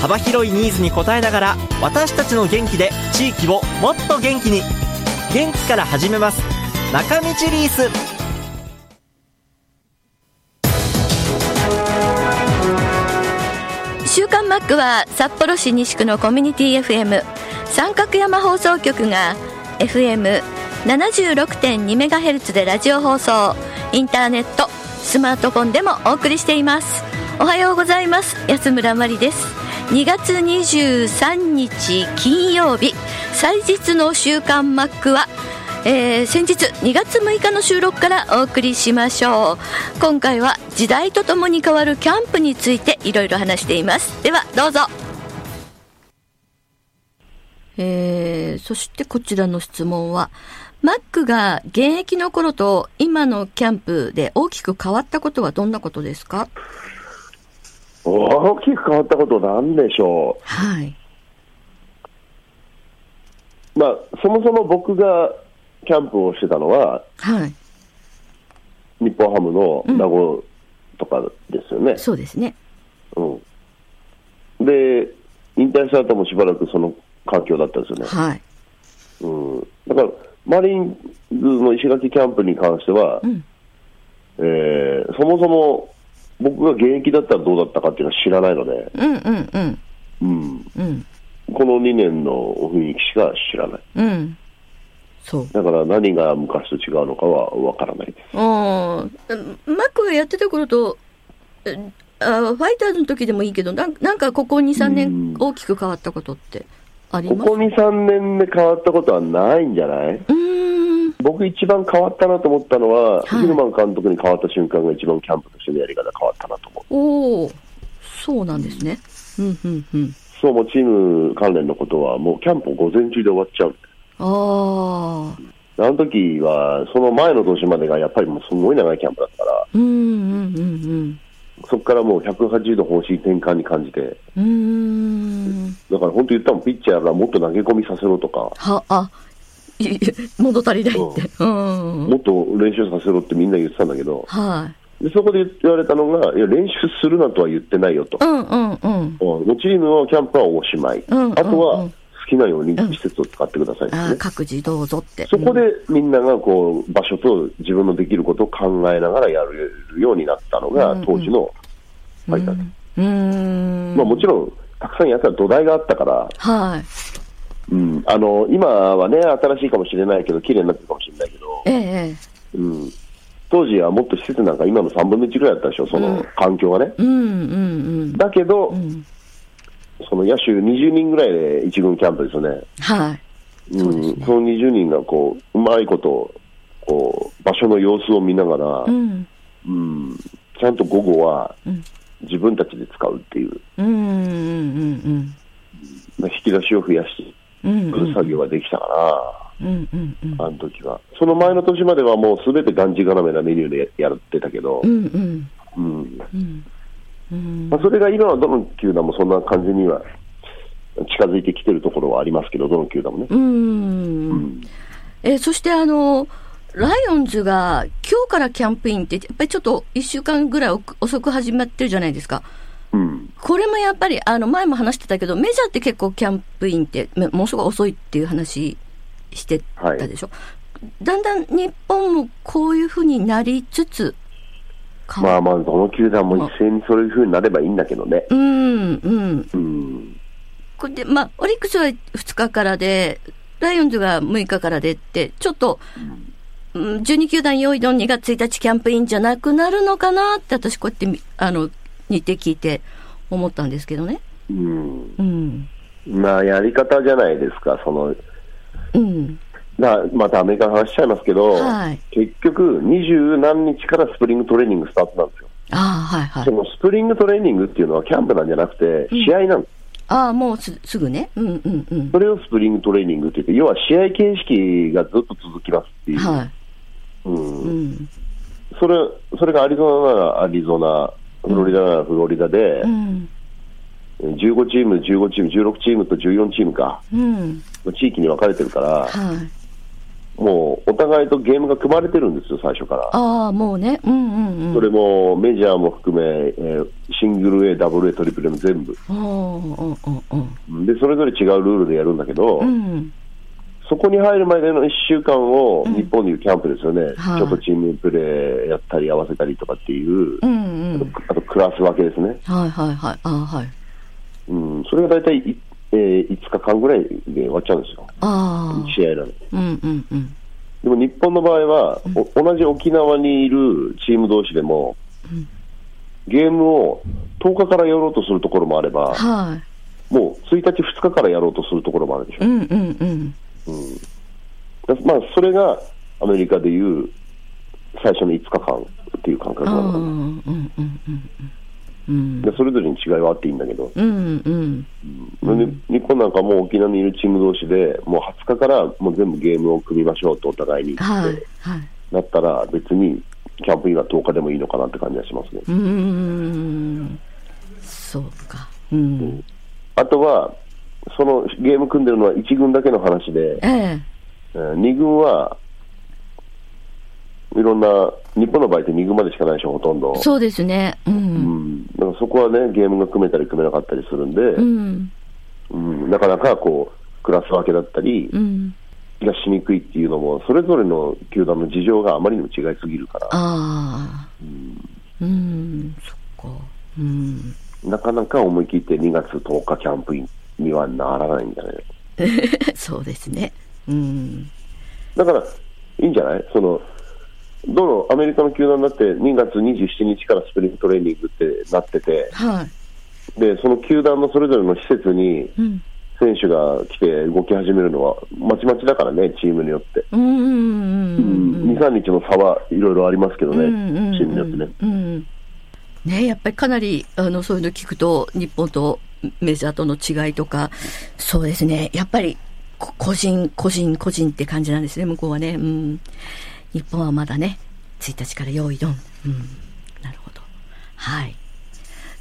幅広いニーズに応えながら私たちの元気で地域をもっと元気に。元気から始めます。中道リース。週刊マックは札幌市西区のコミュニティ FM 三角山放送局が FM76.2MHz でラジオ放送。インターネットスマートフォンでもお送りしています。おはようございます。安村麻里です。2月23日金曜日。祭日の週刊マックはえー、先日2月6日の収録からお送りしましょう。今回は時代とともに変わるキャンプについていろいろ話しています。ではどうぞ。えー、そしてこちらの質問はマックが現役の頃と今のキャンプで大きく変わったことはどんなことですか？大きく変わったことなんでしょう。はい。まあ、そもそも僕がキャンプをしてたのは、はい。日本ハムの名護とかですよね。うん、そうですね。うん。で、引退した後もしばらくその環境だったんですよね。はい。うん。だから、マリンズの石垣キャンプに関しては、うん、えー、そもそも僕が現役だったらどうだったかっていうのは知らないので、うんうんうん。うん。うん、この2年の雰囲気しか知らない。うん。そう。だから何が昔と違うのかはわからないです。ああ、マックがやってた頃と、あファイターズの時でもいいけど、なんなんかここ2、3年大きく変わったことってありますここ2、3年で変わったことはないんじゃない？うん僕一番変わったなと思ったのは、はい、ヒルマン監督に変わった瞬間が一番キャンプとしてのやり方変わったなと思う。おお、そうなんですね。うんうんうん。そう、もうチーム関連のことは、もうキャンプ午前中で終わっちゃう。ああ。あの時は、その前の年までがやっぱりもうすごい長いキャンプだったから、うんうんうんうん。そこからもう180度方針転換に感じて、うんだから本当言ったもん、ピッチャーがもっと投げ込みさせろとか、はあ物足りないって、うん、もっと練習させろってみんな言ってたんだけど、はい、でそこで言われたのが、いや練習するなとは言ってないよと、うんうんうん、チームのキャンプはおしまい、うんうんうん、あとは好きなように施設を使ってください、ね。うん、各自どうぞって。そこでみんながこう場所と自分のできることを考えながらやるようになったのが、当時のファイターズ。うん。まあ、もちろん、たくさんやった土台があったから、はいうん、あの今はね、新しいかもしれないけど、綺麗になってるかもしれないけど、ええうん、当時はもっと施設なんか今の3分の1ぐらいだったでしょ、その環境がね。うんうんうん、だけど、うん、その野手20人ぐらいで1軍キャンプですよね。はい。うん、そ、ね、その20人がこう、うまいこと、こう、場所の様子を見ながら、うん、うん、ちゃんと午後は自分たちで使うっていう。うんうんうんうん。引き出しを増やして、る作業ができたかな、うんうんうん、あの時は。その前の年まではもうすべてがんじがらめなメニューでやってたけど、うんうん。うん。うん。まあ、それが今はどの球団もそんな感じには近づいてきてるところはありますけど、どの球団もね。うん。うん、えそしてあのライオンズが今日からキャンプインって、やっぱりちょっと1週間ぐらい遅く始まってるじゃないですか。うん、これもやっぱり、あの、前も話してたけど、メジャーって結構キャンプインって、ものすごい遅いっていう話してたでしょ？はい、だんだん日本もこういうふうになりつつ、まあまあ、どの球団も一斉にそういうふうになればいいんだけどね。うん、うん。うん。これで、まあ、オリックスは2日からで、ライオンズが6日からでって、ちょっと、うん、12球団用意どん2月1日キャンプインじゃなくなるのかなって、私こうやって、あの、似て聞いて思ったんですけどね。うん。うん。まあ、やり方じゃないですか、その。うん。だまたアメリカの話しちゃいますけど、はい、結局、二十何日からスプリングトレーニングスタートなんですよ。あはいはい。そのスプリングトレーニングっていうのはキャンプなんじゃなくて、試合なんです。ああ、もうすすぐね。うんうんうんそ。れをスプリングトレーニングって言って、要は試合形式がずっと続きますっていう。はい。うんうん。それそれがアリゾナならアリゾナ、フロリダならフロリダで、うん。15チーム、15チーム、16チームと14チームか、うん。地域に分かれてるから、はい。もうお互いとゲームが組まれてるんですよ、最初から。ああ、もうね。うんうんうん。それもメジャーも含め、えーシングル A、ダブル A、トリプル A も全部。おーおーおーおーで、それぞれ違うルールでやるんだけど、うん。そこに入るまでの1週間を日本でいうキャンプですよね、はいちょっとチームプレーやったり合わせたりとかっていう、うんうん。あとクラス分けですね。はいはいはい。ああ、はい。うん、それが大体い、えー5日間ぐらいで終わっちゃうんですよ、ああ。試合なの。うんうんうん。でも日本の場合は、お同じ沖縄にいるチーム同士でも、ゲームを10日からやろうとするところもあれば、はもう1日、2日からやろうとするところもあるでしい。うんうんうん。ょ。だまあ、それがアメリカでいう最初の5日間っていう感覚なのかな。うんうんうんうん。うん。でそれぞれに違いはあっていいんだけど、うんうん。で日本なんかもう沖縄にいるチーム同士で、もう20日からもう全部ゲームを組みましょうとお互いに言はいって、はい。なったら、別にキャンプインは10日でもいいのかなって感じがしますね。うーん。そうか。うん。あとは、そのゲーム組んでるのは1軍だけの話で、ええ。えー2軍はいろんな、日本の場合って2軍までしかないでしょ、ほとんど。そうですね。う。うんん、だからそこはね、ゲームが組めたり組めなかったりするんで、うん。うんなかなかこう、クラス分けだったり、うん。がしにくいっていうのも、それぞれの球団の事情があまりにも違いすぎるから、ああ。うん。そっか。うん。なかなか思い切って2月10日キャンプインにはならないんじゃない そうですね。うん。だから、いいんじゃない？その、どのアメリカの球団だって2月27日からスプリングトレーニングってなってて、はい。で、その球団のそれぞれの施設にうん。選手が来て動き始めるのはまちまちだからね、チームによって。うんうんうんうん。2、3日の差はいろいろありますけどね、チームによってね。うん、ねやっぱりかなりあのそういうの聞くと日本とメジャーとの違いとかそうですねやっぱりこ個人個人個人って感じなんですね向こうはね、うん、日本はまだね1日から用意ドン、うん、なるほどはい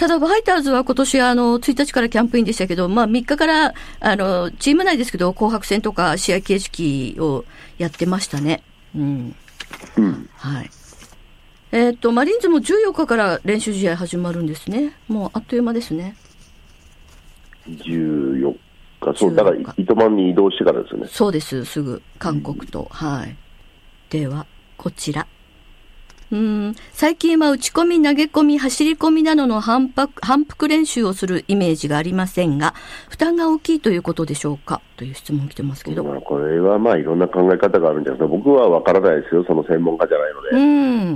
ただ、ファイターズは今年あの、1日からキャンプインでしたけど、まあ3日から、あの、チーム内ですけど、紅白戦とか試合形式をやってましたね。うん。うんはい。えっ、と、マリーンズも14日から練習試合始まるんですね。もうあっという間ですね。14日、そう、だから14日糸満に移動してからですよね。そうです、すぐ、韓国と。はい。では、こちら。うーん、最近は打ち込み、投げ込み、走り込みなどの反復反復練習をするイメージがありませんが、負担が大きいということでしょうか？という質問来てますけど。まあ、これはまあいろんな考え方があるんじゃないですか、僕は分からないですよ、その専門家じゃないので。うー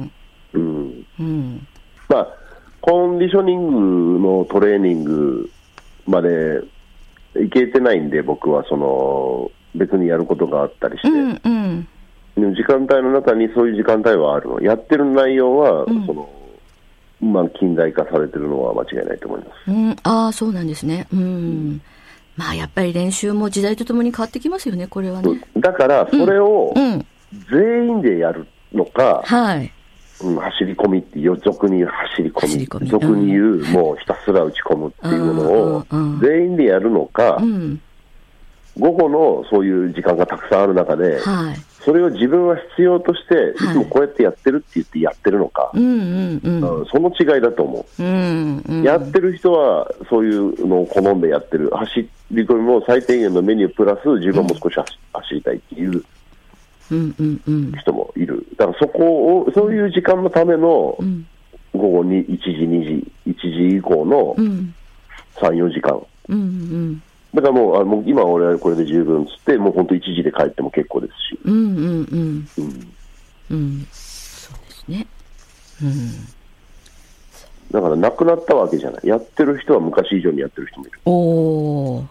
ん、うんうん、まあ、コンディショニングのトレーニングまでいけてないんで、僕はその別にやることがあったりして、うん、うん。でも時間帯の中にそういう時間帯はあるの、やってる内容は、うんそのまあ、近代化されてるのは間違いないと思います。うん、ああ、そうなんですね。うん。まあ、やっぱり練習も時代とともに変わってきますよね、これはね。だから、それをうん。全員でやるのか、はい。うん、走り込みっていう、俗に言う走り込み、俗に言う、もうひたすら打ち込むっていうのをうんうんうん全員でやるのか、うん。午後のそういう時間がたくさんある中で、はい。それを自分は必要として、いはいつもこうやってやってるって言ってやってるのか、うんうんうん。うんその違いだと思う。うんうん。やってる人はそういうのを好んでやってる、走り込みも最低限のメニュープラス、自分も少し走走りたいっていううんうんうん。人もいる、だからそこを、そういう時間のためのうん午後に1時、2時、1時以降のうん3、4時間、うんうんだからもう、あもう今、俺はこれで十分っつって、もう本当、1時で帰っても結構ですし。うんうんうんうんうん。そうですね。うん。だからなくなったわけじゃない、やってる人は昔以上にやってる人もいる、おー。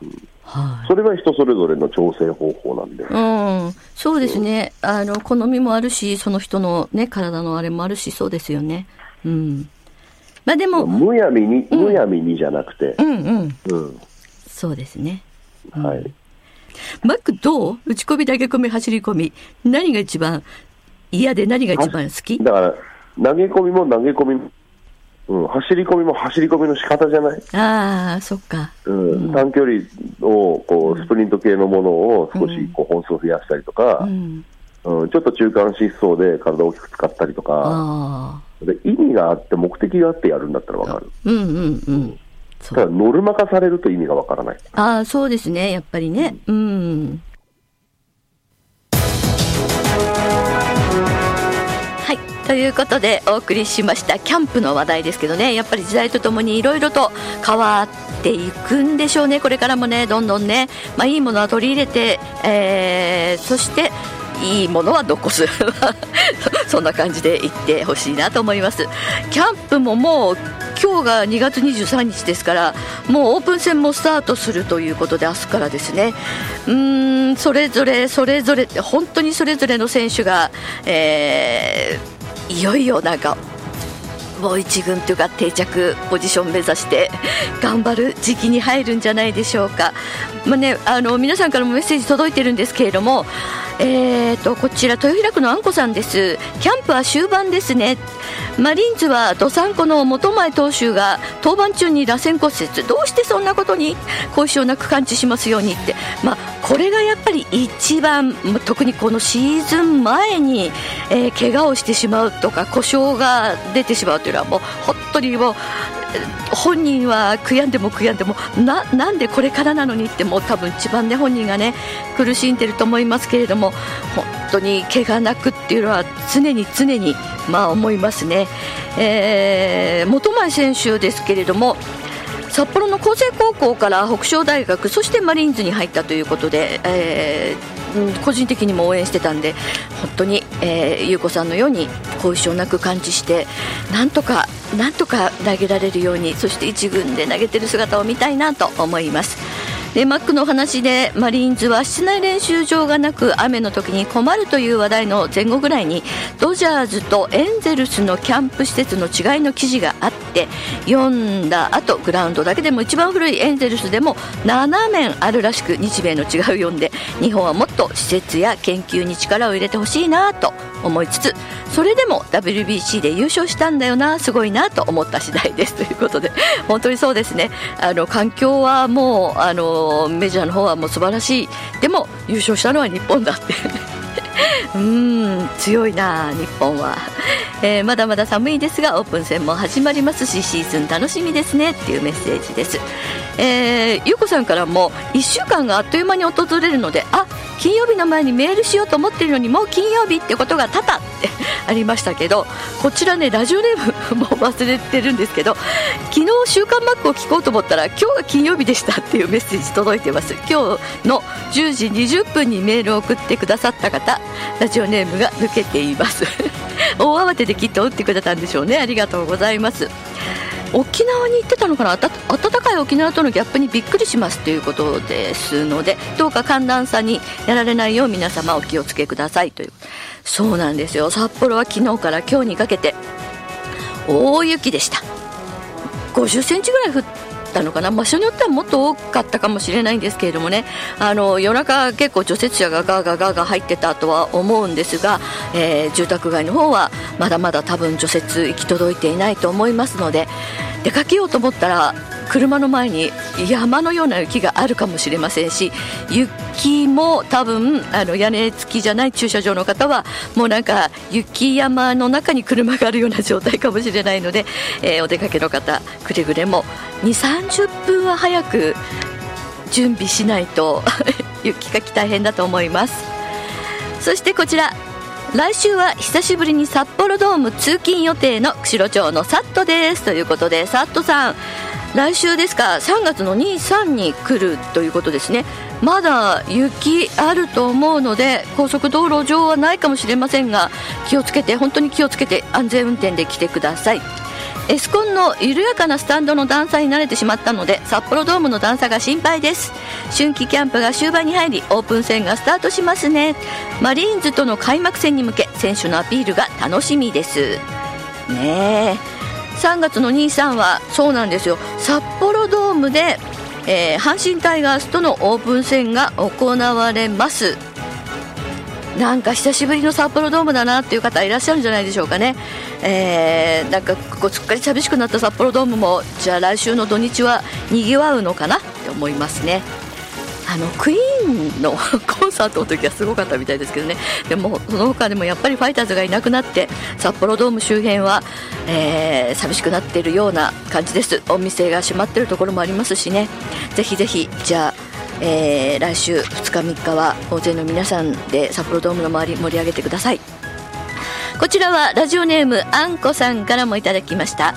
はい。それは人それぞれの調整方法なんで、うん、そうですね。あの、好みもあるし、その人のね、体のあれもあるし、そうですよね。うん。まあでも、むやみに、むやみにじゃなくてう、んうん。うん、そうですね。はい。マックどう？打ち込み、投げ込み、走り込み。何が一番嫌で何が一番好き？だから、投げ込みも投げ込みも、うん、走り込みも走り込みの仕方じゃない、ああ、そっか。うん短距離をこうスプリント系のものを少しこう本数を増やしたりとか、うん。うんちょっと中間疾走で体を大きく使ったりとか、ああ。で意味があって、目的があってやるんだったらわかる、うんうんうん。そただう。ノルマ化されると意味がわからない。ああ、そうですね。やっぱりね。うん。ということでお送りしましたキャンプの話題ですけどね。やっぱり時代とともにいろいろと変わっていくんでしょうね。これからもねどんどんね、まあ、いいものは取り入れて、えーそしていいものは残す。そんな感じでいってほしいなと思います。キャンプももう今日が2月23日ですからもうオープン戦もスタートするということで明日からですね。うーんそれぞれそれぞれ本当にそれぞれの選手が、えーいよいよなんかもう一軍というか定着ポジション目指して頑張る時期に入るんじゃないでしょうか、まあね、あの皆さんからもメッセージ届いてるんですけれども、えー、とこちら豊平区のあんこさんです。キャンプは終盤ですね。マリーンズはどさんこの本前投手が登板中に螺旋骨折。どうしてそんなことに？後遺症なく感知しますようにって、まあ、これがやっぱり一番特にこのシーズン前に、えー怪我をしてしまうとか故障が出てしまうというのはもう本当にもう本人は悔やんでも悔やんでもななんでこれからなのにってもう多分一番ね本人がね苦しんでると思いますけれども本当に怪我なくっていうのは常に常にまあ思いますね、えー元前選手ですけれども札幌の厚生高校から北昇大学そしてマリーンズに入ったということで、えー個人的にも応援してたんで本当に、えー、優子さんのように後遺症なく感知してなんとかなんとか投げられるようにそして一軍で投げてる姿を見たいなと思います。でマックの話でマリーンズは室内練習場がなく雨の時に困るという話題の前後ぐらいにドジャーズとエンゼルスのキャンプ施設の違いの記事があって読んだ後グラウンドだけでも一番古いエンゼルスでも7面あるらしく日米の違いを読んで日本はもっと施設や研究に力を入れてほしいなと思いつつそれでも WBC で優勝したんだよなすごいなと思った次第です。ということで本当にそうですね。あの環境はもうあのメジャーの方はもう素晴らしい。でも優勝したのは日本だって。うーん強いな日本は、えーまだまだ寒いですがオープン戦も始まりますしシーズン楽しみですねっていうメッセージです、えー、ゆうこさんからも1週間があっという間に訪れるのであ金曜日の前にメールしようと思っているのにもう金曜日ってことが多々ってありましたけどこちらねラジオネームも忘れてるんですけど昨日「週刊マック」を聞こうと思ったら今日が金曜日でしたっていうメッセージ届いてます。今日の10時20分にメールを送ってくださった方ラジオネームが抜けています。大慌てできっと打ってくれたんでしょうね。ありがとうございます。沖縄に行ってたのかな？暖かい沖縄とのギャップにびっくりしますということですのでどうか寒暖差にやられないよう皆様お気をつけくださいというそうなんですよ。札幌は昨日から今日にかけて大雪でした。50センチぐらい降ったのかな。場所によってはもっと多かったかもしれないんですけれどもね。あの夜中結構除雪車がガーガーガーガー入ってたとは思うんですが、えー住宅街の方はまだまだ多分除雪行き届いていないと思いますので出かけようと思ったら車の前に山のような雪があるかもしれませんし雪も多分あの屋根付きじゃない駐車場の方はもうなんか雪山の中に車があるような状態かもしれないので、えーお出かけの方くれぐれも2 3 0分は早く準備しないと 雪かき大変だと思います。そしてこちら来週は久しぶりに札幌ドーム通勤予定の釧路町のサットですということでサットさん来週ですか？3月の23に来るということですね。まだ雪あると思うので高速道路上はないかもしれませんが気をつけて本当に気をつけて安全運転で来てください。エスコンの緩やかなスタンドの段差に慣れてしまったので札幌ドームの段差が心配です。春季キャンプが終盤に入りオープン戦がスタートしますね。マリーンズとの開幕戦に向け選手のアピールが楽しみです。ねえ。3月の23はそうなんですよ。札幌ドームでえー、阪神タイガースとのオープン戦が行われます。なんか久しぶりの札幌ドームだなっていう方いらっしゃるんじゃないでしょうかね、えー、なんかこうすっかり寂しくなった札幌ドームもじゃあ来週の土日はにぎわうのかなって思いますね。あのクイーンの コンサートの時はすごかったみたいですけどね。でもその他でもやっぱりファイターズがいなくなって札幌ドーム周辺は、えー、寂しくなっているような感じです。お店が閉まっているところもありますしね。ぜひぜひじゃあえー、来週2日3日は大勢の皆さんで札幌ドームの周り盛り上げてください。こちらはラジオネームあんこさんからもいただきました、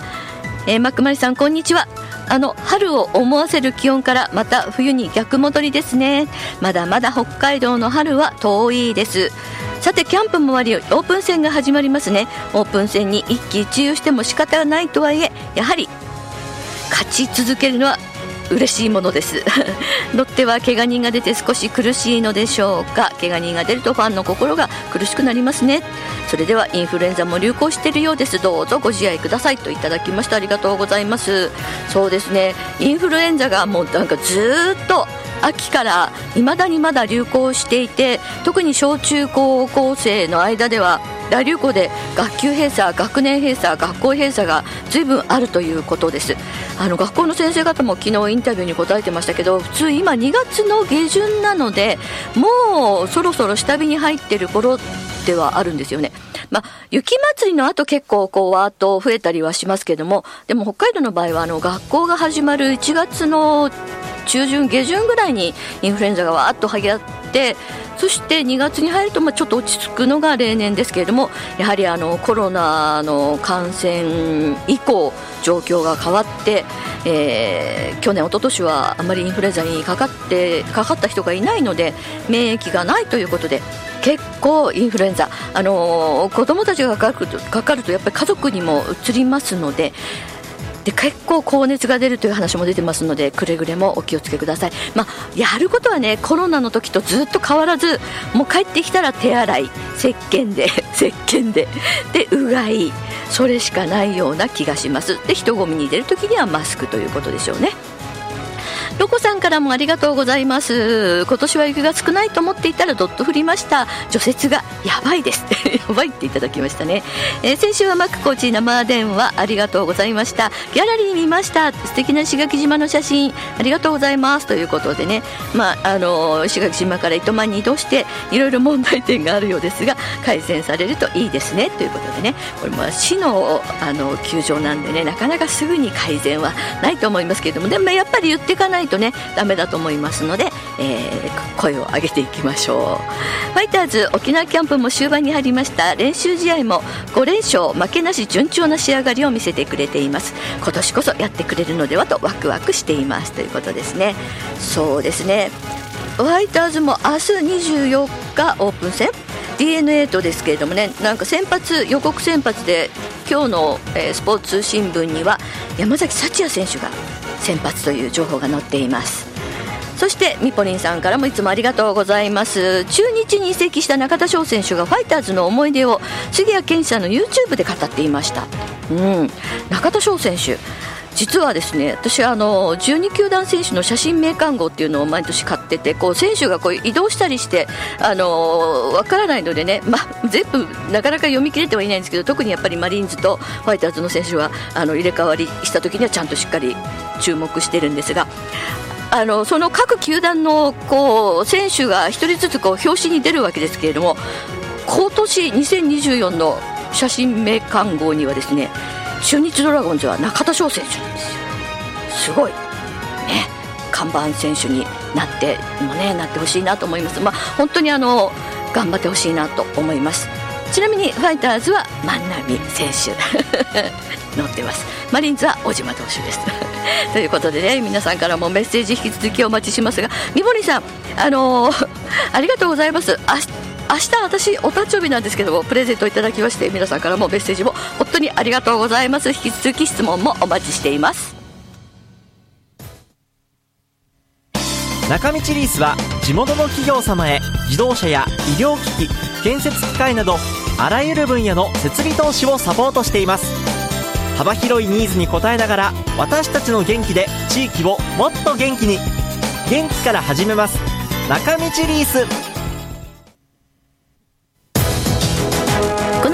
えー、マックマリさんこんにちは。あの春を思わせる気温からまた冬に逆戻りですね。まだまだ北海道の春は遠いです。さてキャンプも終わりオープン戦が始まりますね。オープン戦に一喜一憂しても仕方がないとはいえやはり勝ち続けるのは嬉しいものです。ロッテは怪我人が出て少し苦しいのでしょうか。怪我人が出るとファンの心が苦しくなりますね。それではインフルエンザも流行しているようです。どうぞご自愛くださいといただきました。ありがとうございます。そうですね。インフルエンザがもうなんかずっと秋から未だにまだ流行していて特に小中高校生の間では大流行で学級閉鎖、学年閉鎖、学校閉鎖が随分あるということですあの学校の先生方も昨日インタビューに答えてましたけど普通、今2月の下旬なのでもうそろそろ下火に入ってる頃ではあるんですよね。まあ、雪祭りの後結構こうわーっと増えたりはしますけどもでも北海道の場合はあの学校が始まる1月の中旬下旬ぐらいにインフルエンザがわーっと流行ってそして2月に入るとまあちょっと落ち着くのが例年ですけれどもやはりあのコロナの感染以降状況が変わって、えー、去年、一昨年はあまりインフルエンザにかかってかかった人がいないので免疫がないということで結構インフルエンザ、あのー、子どもたちがかかるとかかるとやっぱり家族にもうつりますのでで結構高熱が出るという話も出てますのでくれぐれもお気をつけください、まあ、やることはねコロナの時とずっと変わらずもう帰ってきたら手洗い石鹸で 石鹸ででうがいそれしかないような気がします。で人混みに出る時にはマスクということでしょうね。ロコさんからもありがとうございます。今年は雪が少ないと思っていたらどっと降りました。除雪がやばいです。やばいっていただきましたね、えー、先週はマックコーチ生電話ありがとうございました。ギャラリー見ました。素敵な石垣島の写真。ありがとうございます。ということでね。まああの石垣島から糸満に移動していろいろ問題点があるようですが改善されるといいですね。ということでね。これも市のあの球場なんでね。なかなかすぐに改善はないと思いますけれども。でもやっぱり言っていかないないとねダメだと思いますので、えー、声を上げていきましょう。ファイターズ沖縄キャンプも終盤に入りました。練習試合も5連勝負けなし順調な仕上がりを見せてくれています。今年こそやってくれるのではとワクワクしていますということですね。そうですね。ファイターズも明日24日オープン戦。d n a とですけれどもねなんか先発予告先発で今日の、えー、スポーツ新聞には山崎幸也選手が先発という情報が載っています。そしてみぽりんさんからもいつもありがとうございます。中日に移籍した中田翔選手がファイターズの思い出を杉谷拳士さんの YouTube で語っていました。うん。中田翔選手実はですね私あの12球団選手の写真名鑑号っていうのを毎年買っててこう選手がこう移動したりしてあの分からないのでね、まあ、全部なかなか読み切れてはいないんですけど特にやっぱりマリーンズとファイターズの選手はあの入れ替わりした時にはちゃんとしっかり注目してるんですが。あのその各球団のこう選手が1人ずつこう表紙に出るわけですけれども今年2024の写真名鑑号にはですね中日ドラゴンズは中田翔選手なんですよ。すごい。ね。看板選手になってもねなってほしいなと思います。まあ本当にあの頑張ってほしいなと思います。ちなみにファイターズは万波選手。乗ってます。マリンズは小島投手です。ということでね皆さんからもメッセージ引き続きお待ちしますが三森さんあのー、ありがとうございます。明日明日私お誕生日なんですけどもプレゼントいただきまして皆さんからもメッセージも本当にありがとうございます。引き続き質問もお待ちしています。中道リースは地元の企業様へ自動車や医療機器建設機械などあらゆる分野の設備投資をサポートしています。幅広いニーズに応えながら私たちの元気で地域をもっと元気に。元気から始めます。中道リース。